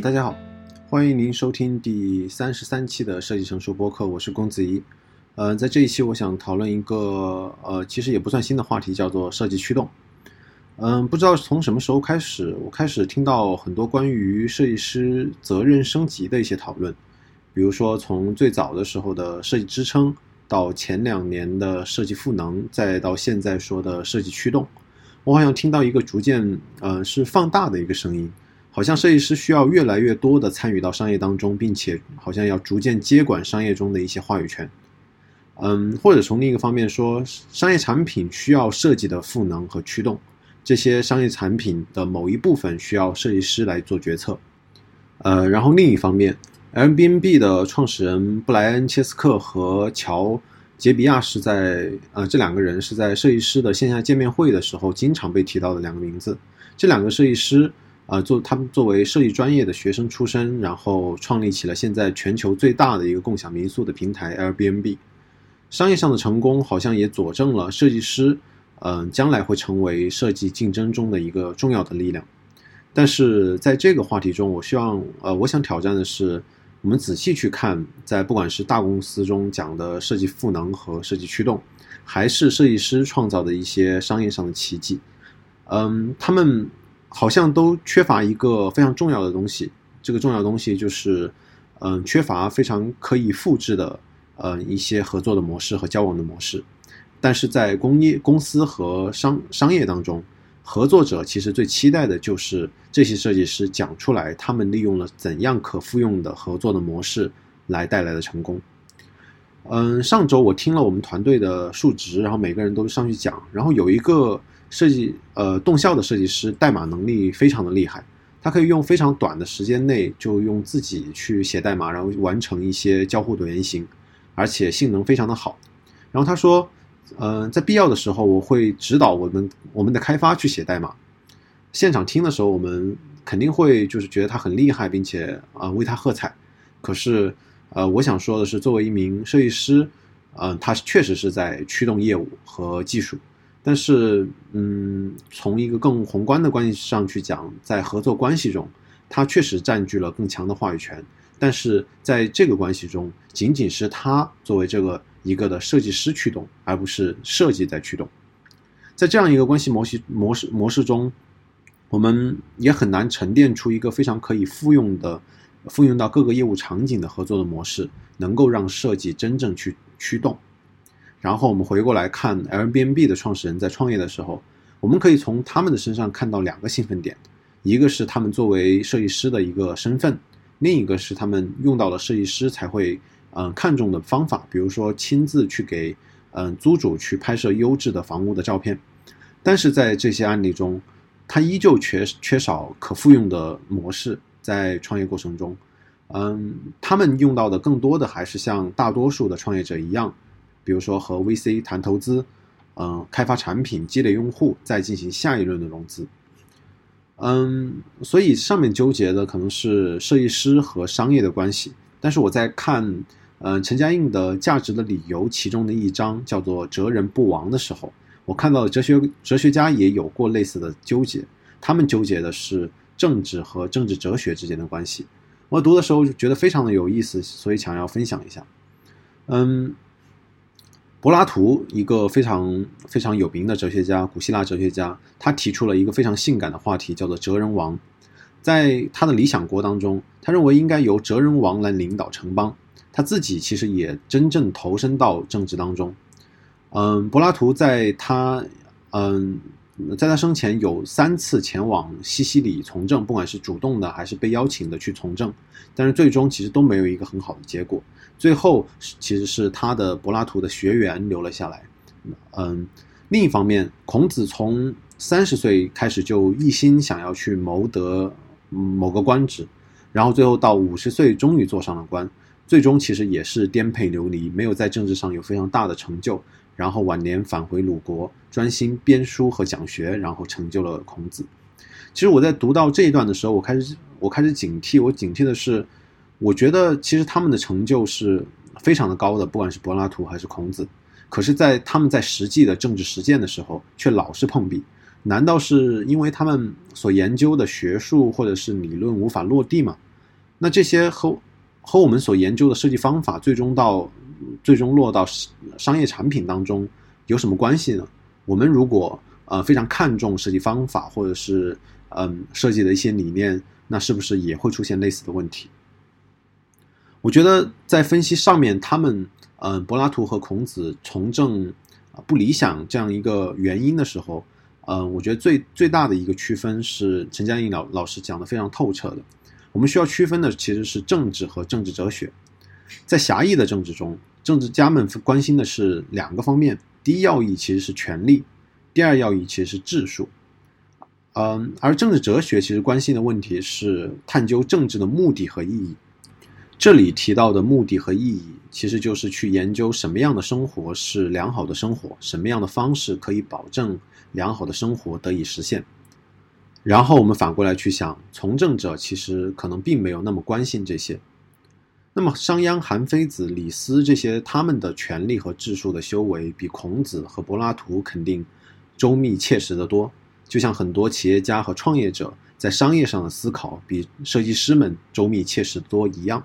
大家好，欢迎您收听第三十三期的设计成熟播客，我是龚子怡。嗯，在这一期我想讨论一个呃，其实也不算新的话题，叫做设计驱动。嗯，不知道从什么时候开始，我开始听到很多关于设计师责任升级的一些讨论，比如说从最早的时候的设计支撑，到前两年的设计赋能，再到现在说的设计驱动，我好像听到一个逐渐呃是放大的一个声音。好像设计师需要越来越多的参与到商业当中，并且好像要逐渐接管商业中的一些话语权。嗯，或者从另一个方面说，商业产品需要设计的赋能和驱动，这些商业产品的某一部分需要设计师来做决策。呃，然后另一方面，Airbnb 的创始人布莱恩·切斯克和乔·杰比亚是在呃这两个人是在设计师的线下见面会的时候经常被提到的两个名字。这两个设计师。啊，做他们作为设计专业的学生出身，然后创立起了现在全球最大的一个共享民宿的平台 Airbnb。商业上的成功好像也佐证了设计师，嗯，将来会成为设计竞争中的一个重要的力量。但是在这个话题中，我希望，呃，我想挑战的是，我们仔细去看，在不管是大公司中讲的设计赋能和设计驱动，还是设计师创造的一些商业上的奇迹，嗯，他们。好像都缺乏一个非常重要的东西，这个重要东西就是，嗯，缺乏非常可以复制的，呃，一些合作的模式和交往的模式。但是在工业公司和商商业当中，合作者其实最期待的就是这些设计师讲出来，他们利用了怎样可复用的合作的模式来带来的成功。嗯，上周我听了我们团队的数值，然后每个人都上去讲，然后有一个。设计呃动效的设计师代码能力非常的厉害，他可以用非常短的时间内就用自己去写代码，然后完成一些交互的原型，而且性能非常的好。然后他说，嗯，在必要的时候我会指导我们我们的开发去写代码。现场听的时候，我们肯定会就是觉得他很厉害，并且啊为他喝彩。可是呃，我想说的是，作为一名设计师，嗯，他确实是在驱动业务和技术。但是，嗯，从一个更宏观的关系上去讲，在合作关系中，他确实占据了更强的话语权。但是在这个关系中，仅仅是他作为这个一个的设计师驱动，而不是设计在驱动。在这样一个关系模式模式模式中，我们也很难沉淀出一个非常可以复用的、复用到各个业务场景的合作的模式，能够让设计真正去驱动。然后我们回过来看 Airbnb 的创始人在创业的时候，我们可以从他们的身上看到两个兴奋点，一个是他们作为设计师的一个身份，另一个是他们用到了设计师才会嗯看重的方法，比如说亲自去给嗯租主去拍摄优质的房屋的照片。但是在这些案例中，他依旧缺缺少可复用的模式，在创业过程中，嗯，他们用到的更多的还是像大多数的创业者一样。比如说和 VC 谈投资，嗯，开发产品、积累用户，再进行下一轮的融资，嗯，所以上面纠结的可能是设计师和商业的关系。但是我在看，嗯，陈嘉映的价值的理由其中的一章叫做“哲人不亡”的时候，我看到哲学哲学家也有过类似的纠结，他们纠结的是政治和政治哲学之间的关系。我读的时候就觉得非常的有意思，所以想要分享一下，嗯。柏拉图，一个非常非常有名的哲学家，古希腊哲学家，他提出了一个非常性感的话题，叫做“哲人王”。在他的理想国当中，他认为应该由哲人王来领导城邦。他自己其实也真正投身到政治当中。嗯，柏拉图在他嗯在他生前有三次前往西西里从政，不管是主动的还是被邀请的去从政，但是最终其实都没有一个很好的结果。最后其实是他的柏拉图的学员留了下来，嗯，另一方面，孔子从三十岁开始就一心想要去谋得某个官职，然后最后到五十岁终于做上了官，最终其实也是颠沛流离，没有在政治上有非常大的成就，然后晚年返回鲁国，专心编书和讲学，然后成就了孔子。其实我在读到这一段的时候，我开始我开始警惕，我警惕的是。我觉得其实他们的成就是非常的高的，不管是柏拉图还是孔子，可是，在他们在实际的政治实践的时候，却老是碰壁。难道是因为他们所研究的学术或者是理论无法落地吗？那这些和和我们所研究的设计方法最终到最终落到商业产品当中有什么关系呢？我们如果呃非常看重设计方法或者是嗯设计的一些理念，那是不是也会出现类似的问题？我觉得在分析上面，他们嗯柏拉图和孔子从政不理想这样一个原因的时候，嗯，我觉得最最大的一个区分是陈嘉映老老师讲的非常透彻的。我们需要区分的其实是政治和政治哲学。在狭义的政治中，政治家们关心的是两个方面：第一要义其实是权力，第二要义其实是治术。嗯，而政治哲学其实关心的问题是探究政治的目的和意义。这里提到的目的和意义，其实就是去研究什么样的生活是良好的生活，什么样的方式可以保证良好的生活得以实现。然后我们反过来去想，从政者其实可能并没有那么关心这些。那么商鞅、韩非子、李斯这些他们的权力和治术的修为，比孔子和柏拉图肯定周密切实得多。就像很多企业家和创业者在商业上的思考，比设计师们周密切实多一样。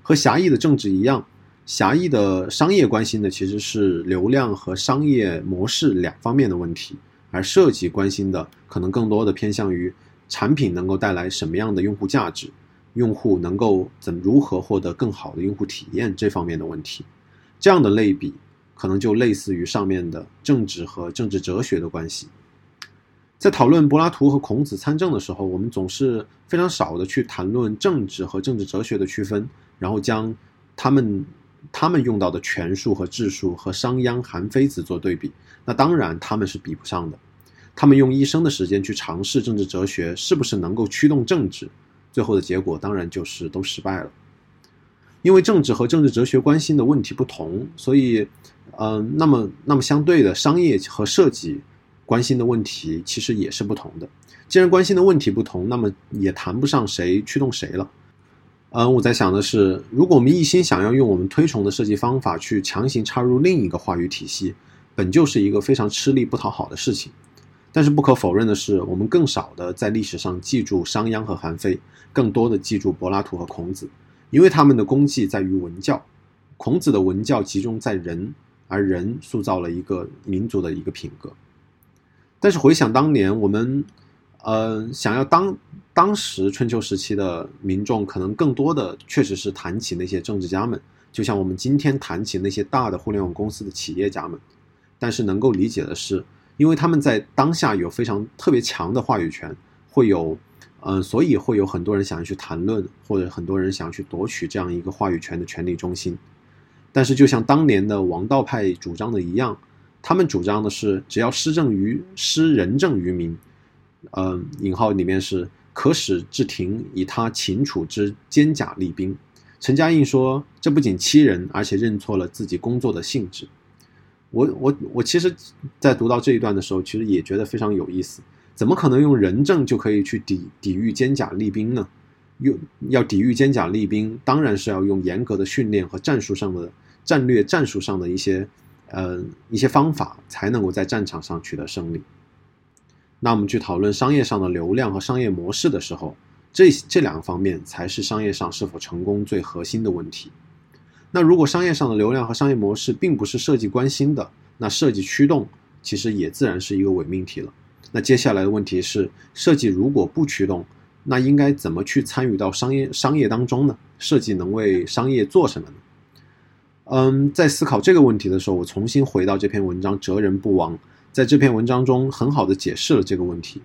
和狭义的政治一样，狭义的商业关心的其实是流量和商业模式两方面的问题，而设计关心的可能更多的偏向于产品能够带来什么样的用户价值，用户能够怎如何获得更好的用户体验这方面的问题。这样的类比可能就类似于上面的政治和政治哲学的关系。在讨论柏拉图和孔子参政的时候，我们总是非常少的去谈论政治和政治哲学的区分。然后将他们他们用到的权术和治术和商鞅、韩非子做对比，那当然他们是比不上的。他们用一生的时间去尝试政治哲学，是不是能够驱动政治？最后的结果当然就是都失败了。因为政治和政治哲学关心的问题不同，所以，嗯，那么那么相对的商业和设计关心的问题其实也是不同的。既然关心的问题不同，那么也谈不上谁驱动谁了。嗯，我在想的是，如果我们一心想要用我们推崇的设计方法去强行插入另一个话语体系，本就是一个非常吃力不讨好的事情。但是不可否认的是，我们更少的在历史上记住商鞅和韩非，更多的记住柏拉图和孔子，因为他们的功绩在于文教。孔子的文教集中在人，而人塑造了一个民族的一个品格。但是回想当年，我们。呃，想要当当时春秋时期的民众，可能更多的确实是谈起那些政治家们，就像我们今天谈起那些大的互联网公司的企业家们。但是能够理解的是，因为他们在当下有非常特别强的话语权，会有，嗯，所以会有很多人想要去谈论，或者很多人想要去夺取这样一个话语权的权力中心。但是就像当年的王道派主张的一样，他们主张的是，只要施政于施仁政于民。嗯，引号里面是可使至廷以他秦楚之坚甲利兵。陈嘉映说，这不仅欺人，而且认错了自己工作的性质。我我我，其实，在读到这一段的时候，其实也觉得非常有意思。怎么可能用仁政就可以去抵抵御坚甲利兵呢？用要抵御坚甲利兵，当然是要用严格的训练和战术上的战略战术上的一些呃一些方法，才能够在战场上取得胜利。那我们去讨论商业上的流量和商业模式的时候，这这两个方面才是商业上是否成功最核心的问题。那如果商业上的流量和商业模式并不是设计关心的，那设计驱动其实也自然是一个伪命题了。那接下来的问题是，设计如果不驱动，那应该怎么去参与到商业商业当中呢？设计能为商业做什么呢？嗯，在思考这个问题的时候，我重新回到这篇文章《哲人不亡》。在这篇文章中，很好的解释了这个问题。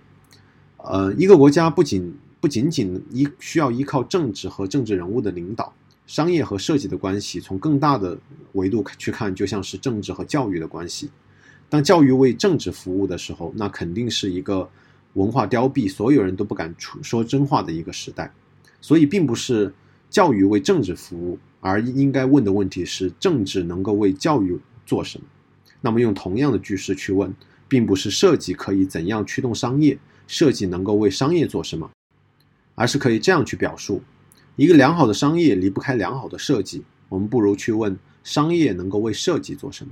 呃，一个国家不仅不仅仅依需要依靠政治和政治人物的领导，商业和设计的关系，从更大的维度去看，就像是政治和教育的关系。当教育为政治服务的时候，那肯定是一个文化凋敝、所有人都不敢说真话的一个时代。所以，并不是教育为政治服务，而应该问的问题是：政治能够为教育做什么？那么用同样的句式去问，并不是设计可以怎样驱动商业，设计能够为商业做什么，而是可以这样去表述：一个良好的商业离不开良好的设计。我们不如去问商业能够为设计做什么。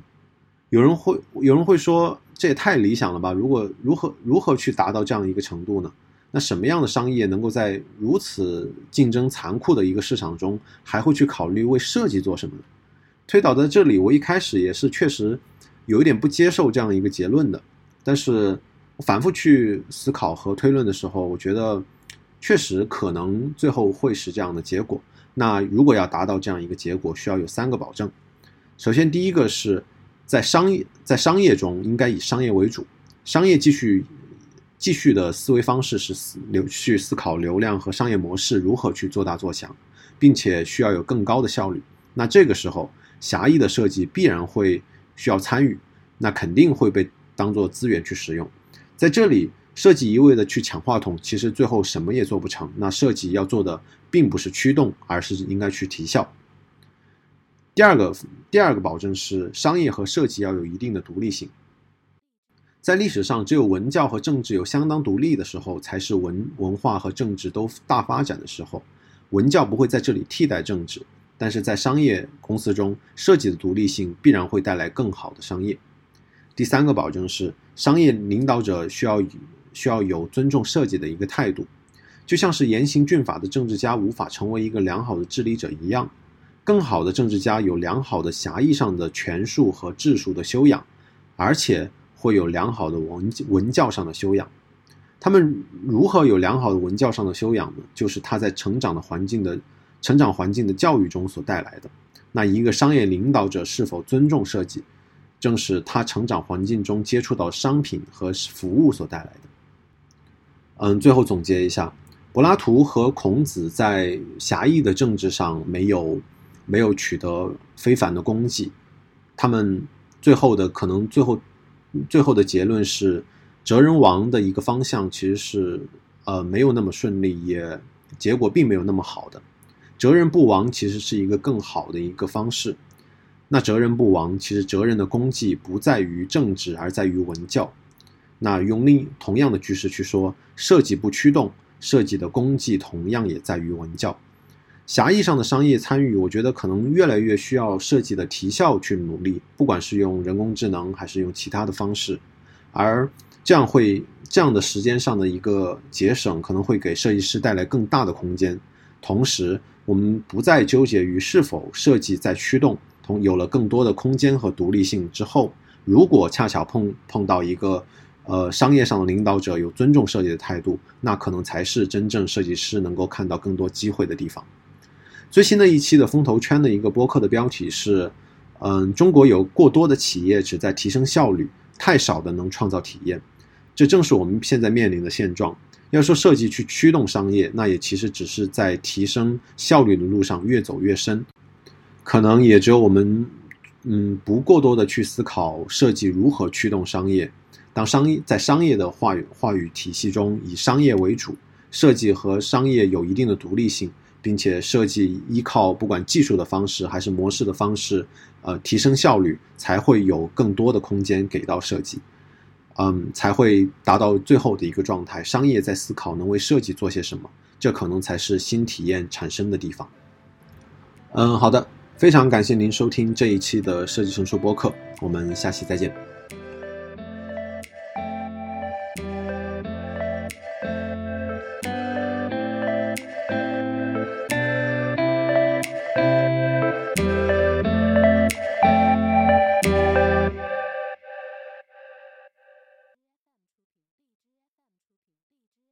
有人会有人会说，这也太理想了吧？如果如何如何去达到这样一个程度呢？那什么样的商业能够在如此竞争残酷的一个市场中，还会去考虑为设计做什么呢？推导在这里，我一开始也是确实有一点不接受这样一个结论的。但是反复去思考和推论的时候，我觉得确实可能最后会是这样的结果。那如果要达到这样一个结果，需要有三个保证。首先，第一个是在商业在商业中应该以商业为主，商业继续。继续的思维方式是思流去思考流量和商业模式如何去做大做强，并且需要有更高的效率。那这个时候，狭义的设计必然会需要参与，那肯定会被当做资源去使用。在这里，设计一味的去抢话筒，其实最后什么也做不成。那设计要做的并不是驱动，而是应该去提效。第二个，第二个保证是商业和设计要有一定的独立性。在历史上，只有文教和政治有相当独立的时候，才是文文化和政治都大发展的时候。文教不会在这里替代政治，但是在商业公司中，设计的独立性必然会带来更好的商业。第三个保证是，商业领导者需要需要有尊重设计的一个态度，就像是严刑峻法的政治家无法成为一个良好的治理者一样，更好的政治家有良好的狭义上的权术和治术的修养，而且。会有良好的文文教上的修养，他们如何有良好的文教上的修养呢？就是他在成长的环境的成长环境的教育中所带来的。那一个商业领导者是否尊重设计，正是他成长环境中接触到商品和服务所带来的。嗯，最后总结一下，柏拉图和孔子在狭义的政治上没有没有取得非凡的功绩，他们最后的可能最后。最后的结论是，哲人王的一个方向其实是，呃，没有那么顺利，也结果并没有那么好的。哲人不亡其实是一个更好的一个方式。那哲人不亡，其实哲人的功绩不在于政治，而在于文教。那用另同样的句式去说，设计不驱动，设计的功绩同样也在于文教。狭义上的商业参与，我觉得可能越来越需要设计的提效去努力，不管是用人工智能还是用其他的方式，而这样会这样的时间上的一个节省，可能会给设计师带来更大的空间。同时，我们不再纠结于是否设计在驱动，同有了更多的空间和独立性之后，如果恰巧碰碰到一个呃商业上的领导者有尊重设计的态度，那可能才是真正设计师能够看到更多机会的地方。最新的一期的风投圈的一个播客的标题是：嗯，中国有过多的企业只在提升效率，太少的能创造体验。这正是我们现在面临的现状。要说设计去驱动商业，那也其实只是在提升效率的路上越走越深。可能也只有我们，嗯，不过多的去思考设计如何驱动商业。当商业在商业的话语话语体系中以商业为主，设计和商业有一定的独立性。并且设计依靠不管技术的方式还是模式的方式，呃，提升效率，才会有更多的空间给到设计，嗯，才会达到最后的一个状态。商业在思考能为设计做些什么，这可能才是新体验产生的地方。嗯，好的，非常感谢您收听这一期的设计成熟播客，我们下期再见。